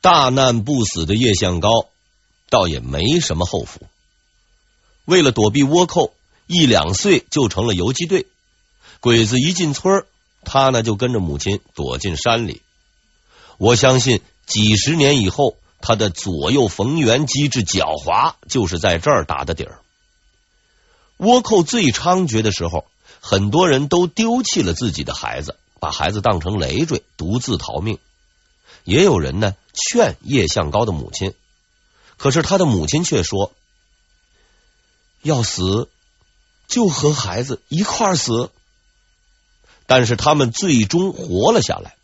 大难不死的叶向高倒也没什么后福。为了躲避倭寇，一两岁就成了游击队。鬼子一进村，他呢就跟着母亲躲进山里。我相信几十年以后，他的左右逢源、机智狡猾，就是在这儿打的底儿。倭寇最猖獗的时候，很多人都丢弃了自己的孩子，把孩子当成累赘，独自逃命。也有人呢劝叶向高的母亲，可是他的母亲却说：“要死就和孩子一块儿死。”但是他们最终活了下来，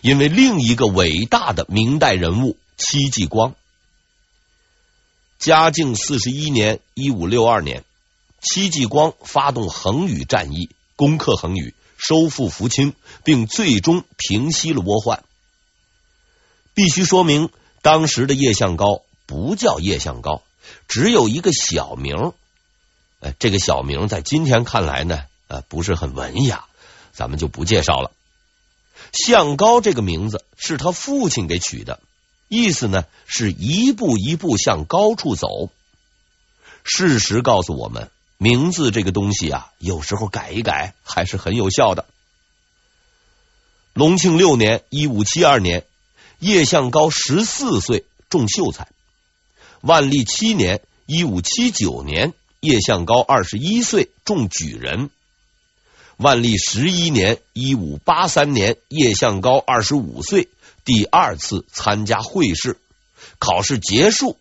因为另一个伟大的明代人物戚继光。嘉靖四十一年（一五六二年）。戚继光发动横宇战役，攻克横宇，收复福清，并最终平息了倭患。必须说明，当时的叶向高不叫叶向高，只有一个小名。哎，这个小名在今天看来呢，呃，不是很文雅，咱们就不介绍了。向高这个名字是他父亲给取的，意思呢是一步一步向高处走。事实告诉我们。名字这个东西啊，有时候改一改还是很有效的。隆庆六年（一五七二年），叶向高十四岁中秀才；万历七年（一五七九年），叶向高二十一岁中举人；万历十一年（一五八三年），叶向高二十五岁第二次参加会试，考试结束，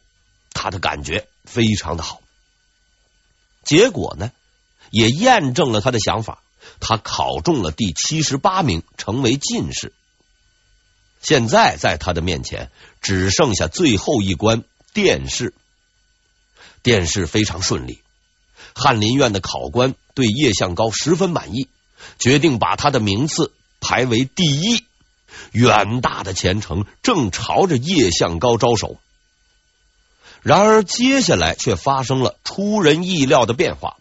他的感觉非常的好。结果呢，也验证了他的想法。他考中了第七十八名，成为进士。现在在他的面前，只剩下最后一关殿试。殿试非常顺利，翰林院的考官对叶向高十分满意，决定把他的名次排为第一。远大的前程正朝着叶向高招手。然而，接下来却发生了出人意料的变化。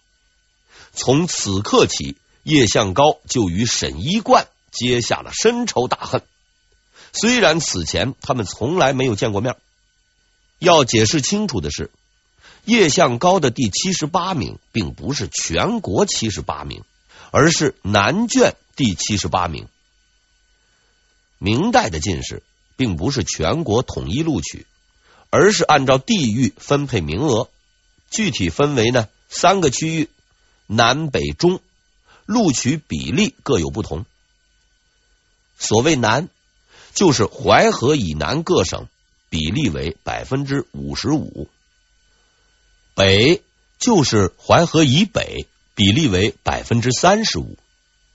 从此刻起，叶向高就与沈一贯结下了深仇大恨。虽然此前他们从来没有见过面。要解释清楚的是，叶向高的第七十八名并不是全国七十八名，而是南卷第七十八名。明代的进士并不是全国统一录取。而是按照地域分配名额，具体分为呢三个区域，南北中，录取比例各有不同。所谓南，就是淮河以南各省，比例为百分之五十五；北就是淮河以北，比例为百分之三十五；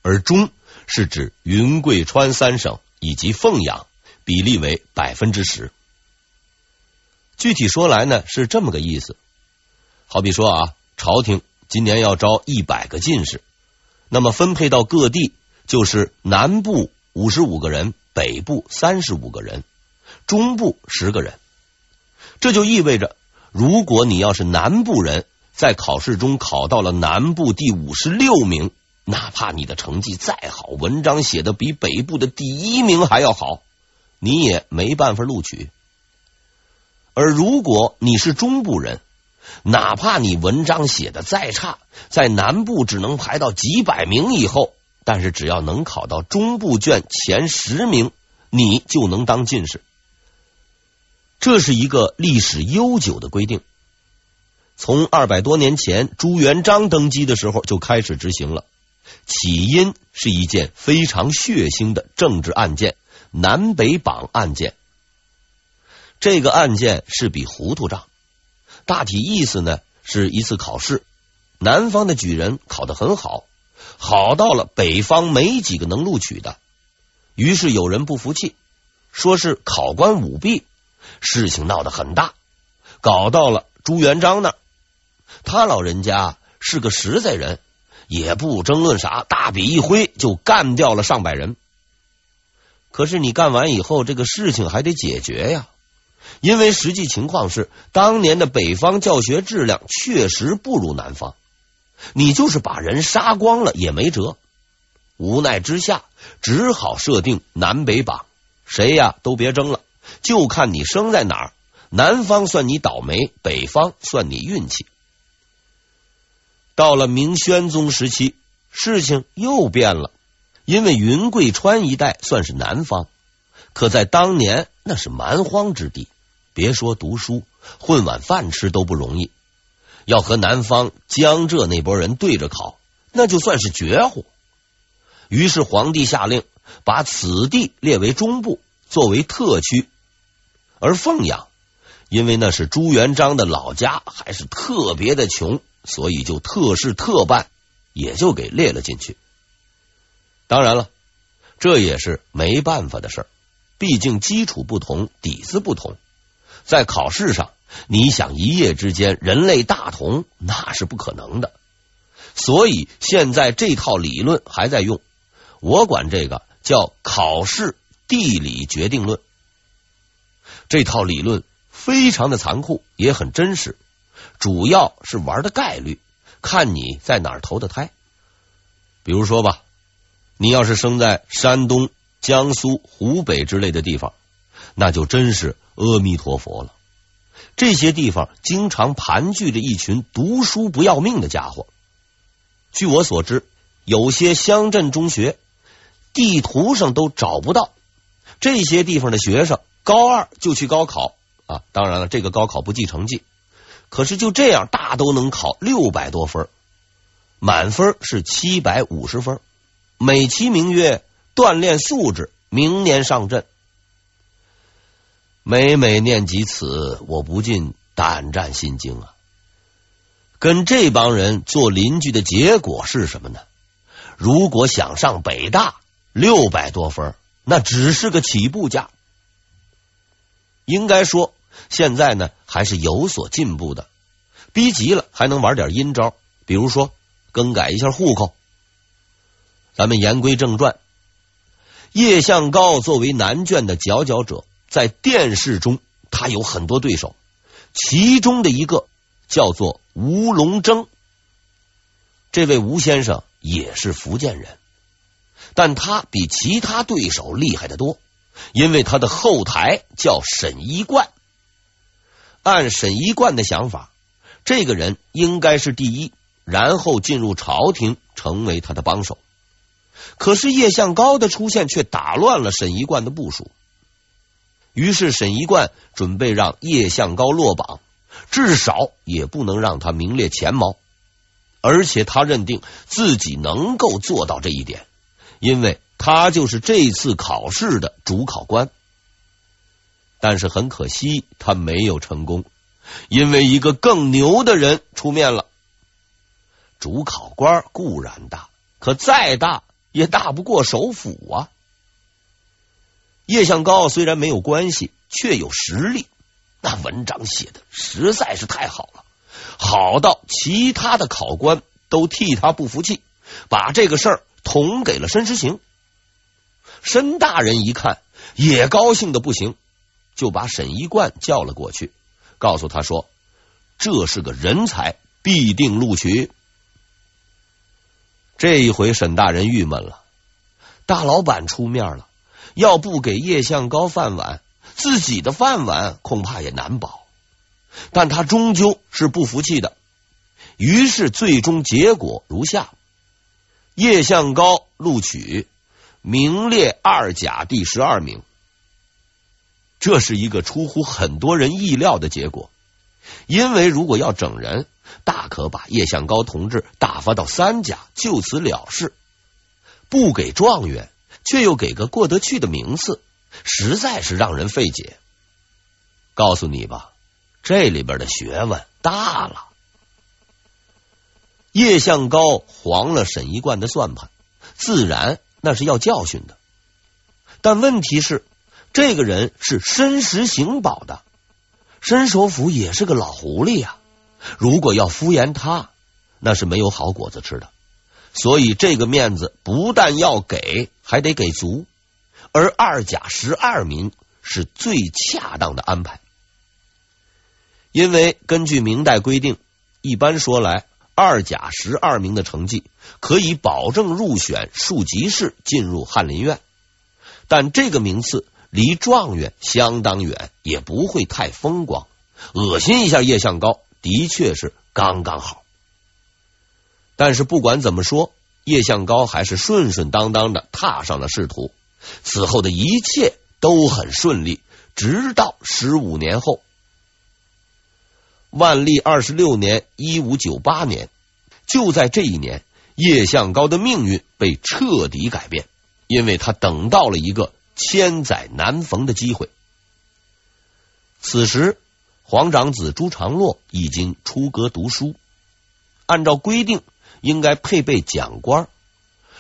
而中是指云贵川三省以及凤阳，比例为百分之十。具体说来呢，是这么个意思。好比说啊，朝廷今年要招一百个进士，那么分配到各地就是南部五十五个人，北部三十五个人，中部十个人。这就意味着，如果你要是南部人，在考试中考到了南部第五十六名，哪怕你的成绩再好，文章写的比北部的第一名还要好，你也没办法录取。而如果你是中部人，哪怕你文章写的再差，在南部只能排到几百名以后，但是只要能考到中部卷前十名，你就能当进士。这是一个历史悠久的规定，从二百多年前朱元璋登基的时候就开始执行了。起因是一件非常血腥的政治案件——南北榜案件。这个案件是笔糊涂账，大体意思呢是一次考试，南方的举人考得很好，好到了北方没几个能录取的，于是有人不服气，说是考官舞弊，事情闹得很大，搞到了朱元璋那儿，他老人家是个实在人，也不争论啥，大笔一挥就干掉了上百人。可是你干完以后，这个事情还得解决呀。因为实际情况是，当年的北方教学质量确实不如南方，你就是把人杀光了也没辙。无奈之下，只好设定南北榜，谁呀都别争了，就看你生在哪儿，南方算你倒霉，北方算你运气。到了明宣宗时期，事情又变了，因为云贵川一带算是南方，可在当年那是蛮荒之地，别说读书，混碗饭吃都不容易。要和南方江浙那波人对着考，那就算是绝户。于是皇帝下令把此地列为中部，作为特区。而凤阳，因为那是朱元璋的老家，还是特别的穷，所以就特事特办，也就给列了进去。当然了，这也是没办法的事儿，毕竟基础不同，底子不同，在考试上。你想一夜之间人类大同，那是不可能的。所以现在这套理论还在用，我管这个叫考试地理决定论。这套理论非常的残酷，也很真实，主要是玩的概率，看你在哪儿投的胎。比如说吧，你要是生在山东、江苏、湖北之类的地方，那就真是阿弥陀佛了。这些地方经常盘踞着一群读书不要命的家伙。据我所知，有些乡镇中学地图上都找不到这些地方的学生，高二就去高考啊！当然了，这个高考不计成绩，可是就这样，大都能考六百多分，满分是七百五十分，美其名曰锻炼素质，明年上阵。每每念及此，我不禁胆战心惊啊！跟这帮人做邻居的结果是什么呢？如果想上北大，六百多分，那只是个起步价。应该说，现在呢还是有所进步的。逼急了，还能玩点阴招，比如说更改一下户口。咱们言归正传，叶向高作为南卷的佼佼者。在殿试中，他有很多对手，其中的一个叫做吴龙征。这位吴先生也是福建人，但他比其他对手厉害的多，因为他的后台叫沈一贯。按沈一贯的想法，这个人应该是第一，然后进入朝廷，成为他的帮手。可是叶向高的出现却打乱了沈一贯的部署。于是沈一贯准备让叶向高落榜，至少也不能让他名列前茅。而且他认定自己能够做到这一点，因为他就是这次考试的主考官。但是很可惜，他没有成功，因为一个更牛的人出面了。主考官固然大，可再大也大不过首辅啊。叶向高虽然没有关系，却有实力。那文章写的实在是太好了，好到其他的考官都替他不服气，把这个事儿捅给了申时行。申大人一看也高兴的不行，就把沈一贯叫了过去，告诉他说：“这是个人才，必定录取。”这一回沈大人郁闷了，大老板出面了。要不给叶向高饭碗，自己的饭碗恐怕也难保。但他终究是不服气的，于是最终结果如下：叶向高录取，名列二甲第十二名。这是一个出乎很多人意料的结果，因为如果要整人，大可把叶向高同志打发到三甲，就此了事，不给状元。却又给个过得去的名次，实在是让人费解。告诉你吧，这里边的学问大了。叶向高黄了沈一贯的算盘，自然那是要教训的。但问题是，这个人是申时行保的，申首府也是个老狐狸呀、啊。如果要敷衍他，那是没有好果子吃的。所以这个面子不但要给，还得给足。而二甲十二名是最恰当的安排，因为根据明代规定，一般说来，二甲十二名的成绩可以保证入选庶吉士进入翰林院。但这个名次离状元相当远，也不会太风光。恶心一下叶向高，的确是刚刚好。但是不管怎么说，叶向高还是顺顺当当的踏上了仕途。此后的一切都很顺利，直到十五年后，万历二十六年（一五九八年），就在这一年，叶向高的命运被彻底改变，因为他等到了一个千载难逢的机会。此时，皇长子朱常洛已经出阁读书，按照规定应该配备讲官，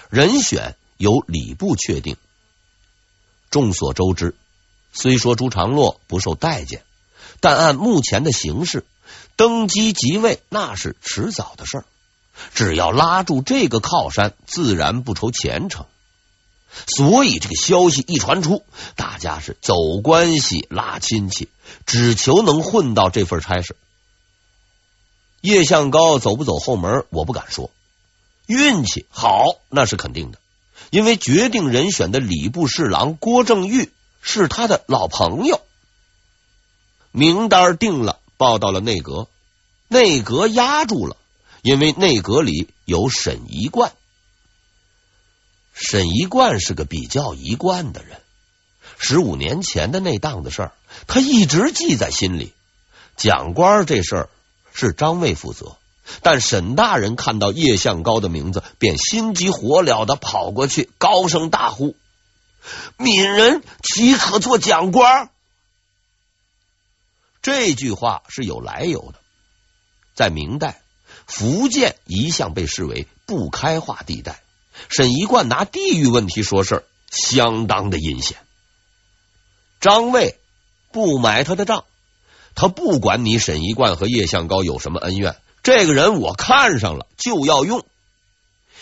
人选由礼部确定。众所周知，虽说朱常洛不受待见，但按目前的形势，登基即位那是迟早的事儿。只要拉住这个靠山，自然不愁前程。所以这个消息一传出，大家是走关系、拉亲戚，只求能混到这份差事。叶向高走不走后门，我不敢说。运气好，那是肯定的。因为决定人选的礼部侍郎郭正玉是他的老朋友，名单定了，报到了内阁，内阁压住了，因为内阁里有沈一贯。沈一贯是个比较一贯的人，十五年前的那档子事儿，他一直记在心里。讲官这事儿是张卫负责。但沈大人看到叶向高的名字，便心急火燎的跑过去，高声大呼：“闽人岂可做讲官？”这句话是有来由的。在明代，福建一向被视为不开化地带，沈一贯拿地域问题说事儿，相当的阴险。张卫不买他的账，他不管你沈一贯和叶向高有什么恩怨。这个人我看上了，就要用。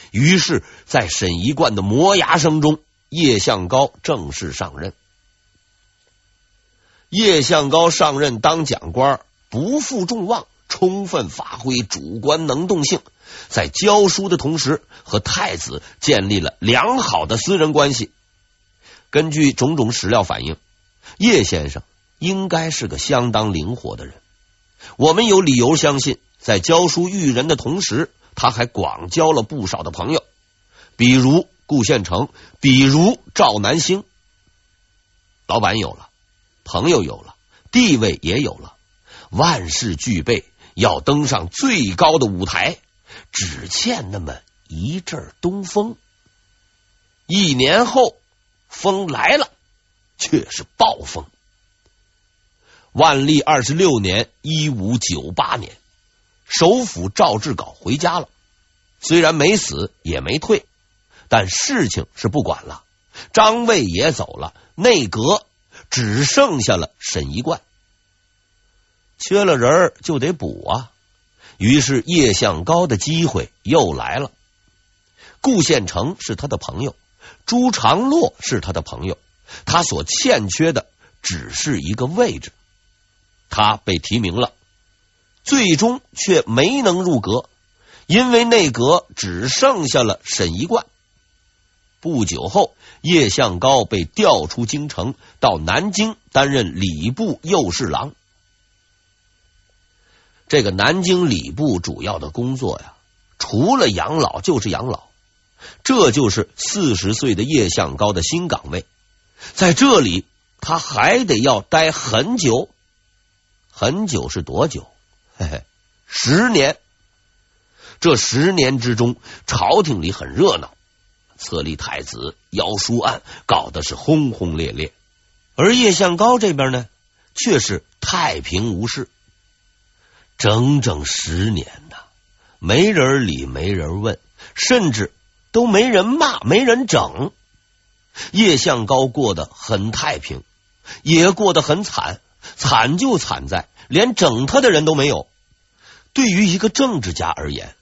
于是，在沈一贯的磨牙声中，叶向高正式上任。叶向高上任当讲官，不负众望，充分发挥主观能动性，在教书的同时，和太子建立了良好的私人关系。根据种种史料反映，叶先生应该是个相当灵活的人。我们有理由相信。在教书育人的同时，他还广交了不少的朋友，比如顾宪成，比如赵南星。老板有了，朋友有了，地位也有了，万事俱备，要登上最高的舞台，只欠那么一阵东风。一年后，风来了，却是暴风。万历二十六年（一五九八年）。首辅赵志杲回家了，虽然没死也没退，但事情是不管了。张卫也走了，内阁只剩下了沈一贯，缺了人就得补啊。于是叶向高的机会又来了。顾宪成是他的朋友，朱常洛是他的朋友，他所欠缺的只是一个位置，他被提名了。最终却没能入阁，因为内阁只剩下了沈一贯。不久后，叶向高被调出京城，到南京担任礼部右侍郎。这个南京礼部主要的工作呀，除了养老就是养老。这就是四十岁的叶向高的新岗位，在这里他还得要待很久，很久是多久？嘿嘿，十年。这十年之中，朝廷里很热闹，册立太子、邀书案搞得是轰轰烈烈。而叶向高这边呢，却是太平无事。整整十年呐，没人理，没人问，甚至都没人骂，没人整。叶向高过得很太平，也过得很惨，惨就惨在。连整他的人都没有。对于一个政治家而言，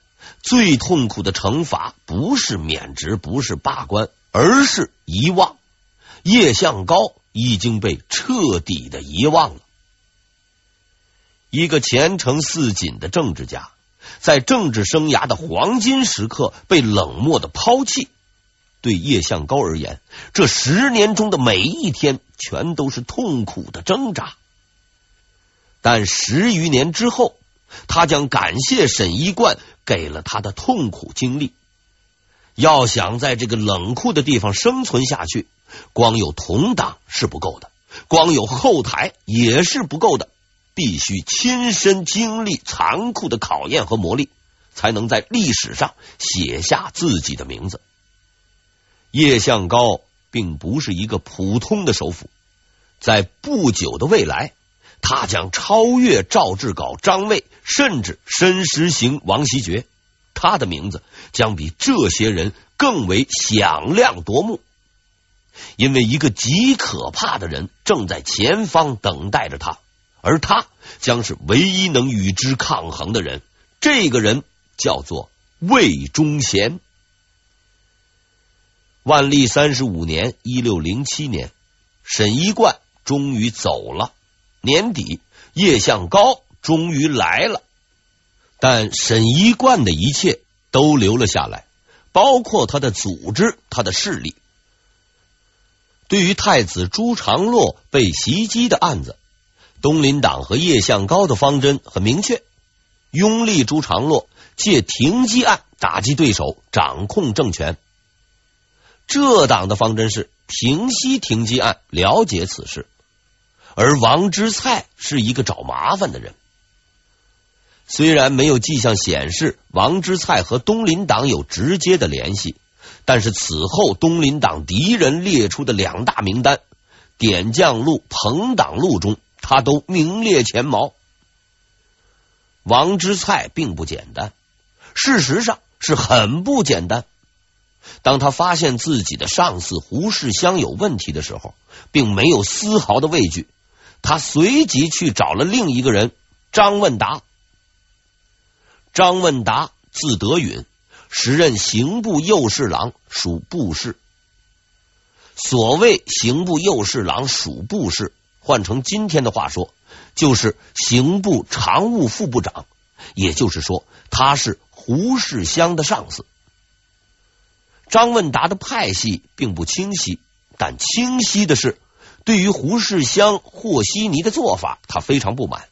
最痛苦的惩罚不是免职，不是罢官，而是遗忘。叶向高已经被彻底的遗忘了。一个前程似锦的政治家，在政治生涯的黄金时刻被冷漠的抛弃，对叶向高而言，这十年中的每一天全都是痛苦的挣扎。但十余年之后，他将感谢沈一贯给了他的痛苦经历。要想在这个冷酷的地方生存下去，光有同党是不够的，光有后台也是不够的，必须亲身经历残酷的考验和磨砺，才能在历史上写下自己的名字。叶向高并不是一个普通的首辅，在不久的未来，他将超越赵志杲、张卫，甚至申时行、王锡爵。他的名字将比这些人更为响亮夺目，因为一个极可怕的人正在前方等待着他，而他将是唯一能与之抗衡的人。这个人叫做魏忠贤。万历三十五年（一六零七年），沈一贯终于走了。年底，叶向高终于来了。但沈一贯的一切都留了下来，包括他的组织、他的势力。对于太子朱常洛被袭击的案子，东林党和叶向高的方针很明确：拥立朱常洛，借停机案打击对手，掌控政权。这党的方针是平息停机案，了解此事。而王之蔡是一个找麻烦的人。虽然没有迹象显示王之蔡和东林党有直接的联系，但是此后东林党敌人列出的两大名单——点将录、朋党录中，他都名列前茅。王之蔡并不简单，事实上是很不简单。当他发现自己的上司胡世襄有问题的时候，并没有丝毫的畏惧，他随即去找了另一个人张问达。张问达字德允，时任刑部右侍郎，属部事。所谓刑部右侍郎属部事，换成今天的话说，就是刑部常务副部长。也就是说，他是胡世襄的上司。张问达的派系并不清晰，但清晰的是，对于胡世襄和稀泥的做法，他非常不满。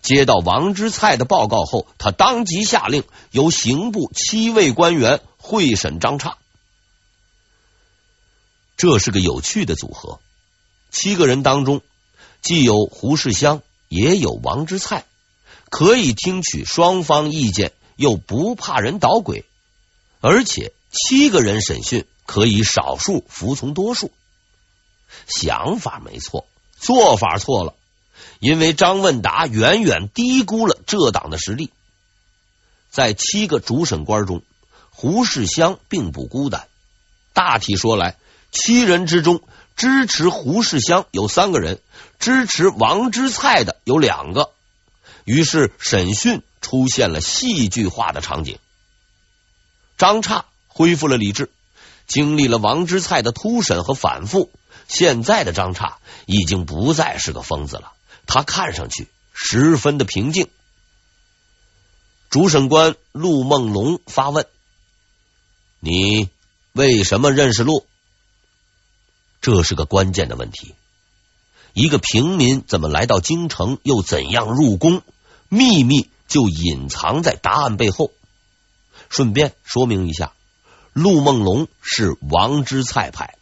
接到王之蔡的报告后，他当即下令由刑部七位官员会审张刹。这是个有趣的组合，七个人当中既有胡世襄，也有王之蔡，可以听取双方意见，又不怕人捣鬼，而且七个人审讯可以少数服从多数。想法没错，做法错了。因为张问达远远低估了这党的实力，在七个主审官中，胡世襄并不孤单。大体说来，七人之中，支持胡世襄有三个人，支持王之粲的有两个。于是审讯出现了戏剧化的场景。张刹恢复了理智，经历了王之粲的突审和反复，现在的张刹已经不再是个疯子了。他看上去十分的平静。主审官陆梦龙发问：“你为什么认识陆？”这是个关键的问题。一个平民怎么来到京城，又怎样入宫？秘密就隐藏在答案背后。顺便说明一下，陆梦龙是王之菜派。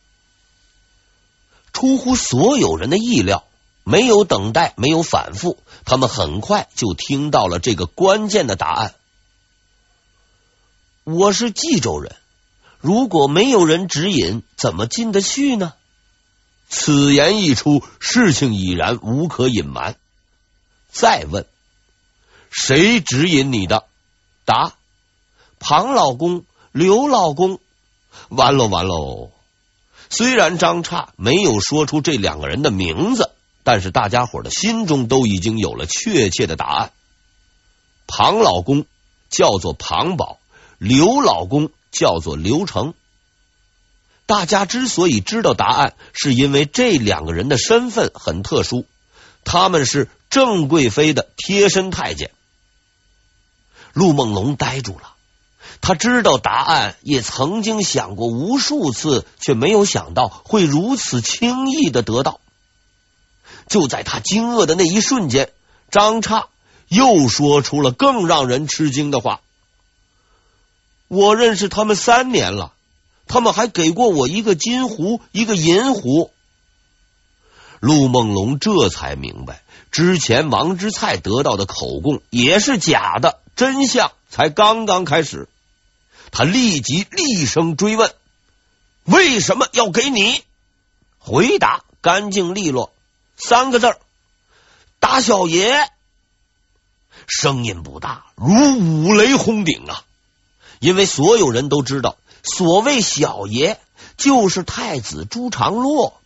出乎所有人的意料。没有等待，没有反复，他们很快就听到了这个关键的答案。我是冀州人，如果没有人指引，怎么进得去呢？此言一出，事情已然无可隐瞒。再问，谁指引你的？答：庞老公、刘老公。完喽，完喽！虽然张刹没有说出这两个人的名字。但是大家伙的心中都已经有了确切的答案。庞老公叫做庞宝，刘老公叫做刘成。大家之所以知道答案，是因为这两个人的身份很特殊，他们是郑贵妃的贴身太监。陆梦龙呆住了，他知道答案，也曾经想过无数次，却没有想到会如此轻易的得到。就在他惊愕的那一瞬间，张叉又说出了更让人吃惊的话：“我认识他们三年了，他们还给过我一个金壶，一个银壶。”陆梦龙这才明白，之前王之璨得到的口供也是假的，真相才刚刚开始。他立即厉声追问：“为什么要给你？”回答干净利落，三个字：“打小爷。”声音不大，如五雷轰顶啊！因为所有人都知道，所谓小爷就是太子朱常洛。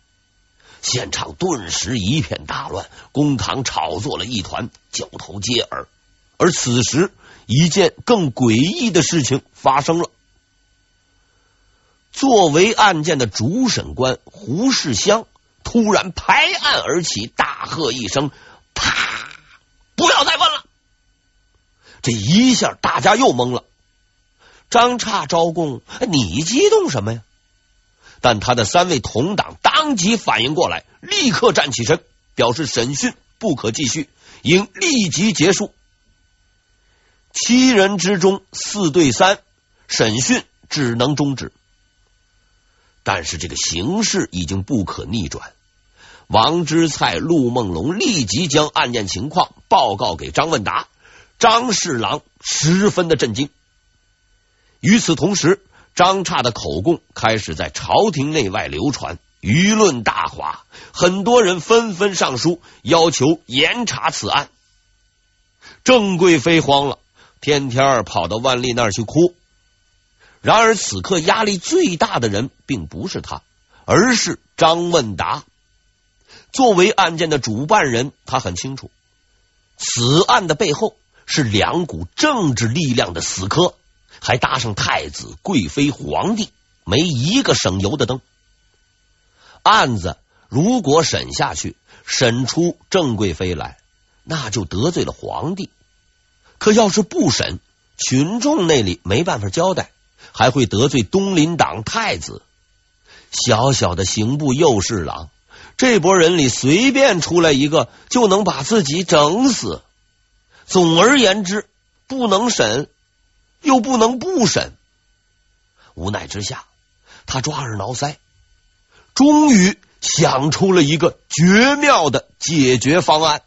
现场顿时一片大乱，公堂吵作了一团，交头接耳。而此时，一件更诡异的事情发生了。作为案件的主审官胡世香突然拍案而起，大喝一声：“啪！不要再问了！”这一下，大家又懵了。张刹招供，你激动什么呀？但他的三位同党当即反应过来，立刻站起身，表示审讯不可继续，应立即结束。七人之中四对三，审讯只能终止。但是这个形势已经不可逆转，王之蔡、陆梦龙立即将案件情况报告给张问达，张侍郎十分的震惊。与此同时，张差的口供开始在朝廷内外流传，舆论大哗，很多人纷纷上书要求严查此案。郑贵妃慌了。天天跑到万历那儿去哭。然而此刻压力最大的人并不是他，而是张问达。作为案件的主办人，他很清楚此案的背后是两股政治力量的死磕，还搭上太子、贵妃、皇帝，没一个省油的灯。案子如果审下去，审出郑贵妃来，那就得罪了皇帝。可要是不审，群众那里没办法交代，还会得罪东林党太子。小小的刑部右侍郎，这波人里随便出来一个，就能把自己整死。总而言之，不能审，又不能不审。无奈之下，他抓耳挠腮，终于想出了一个绝妙的解决方案。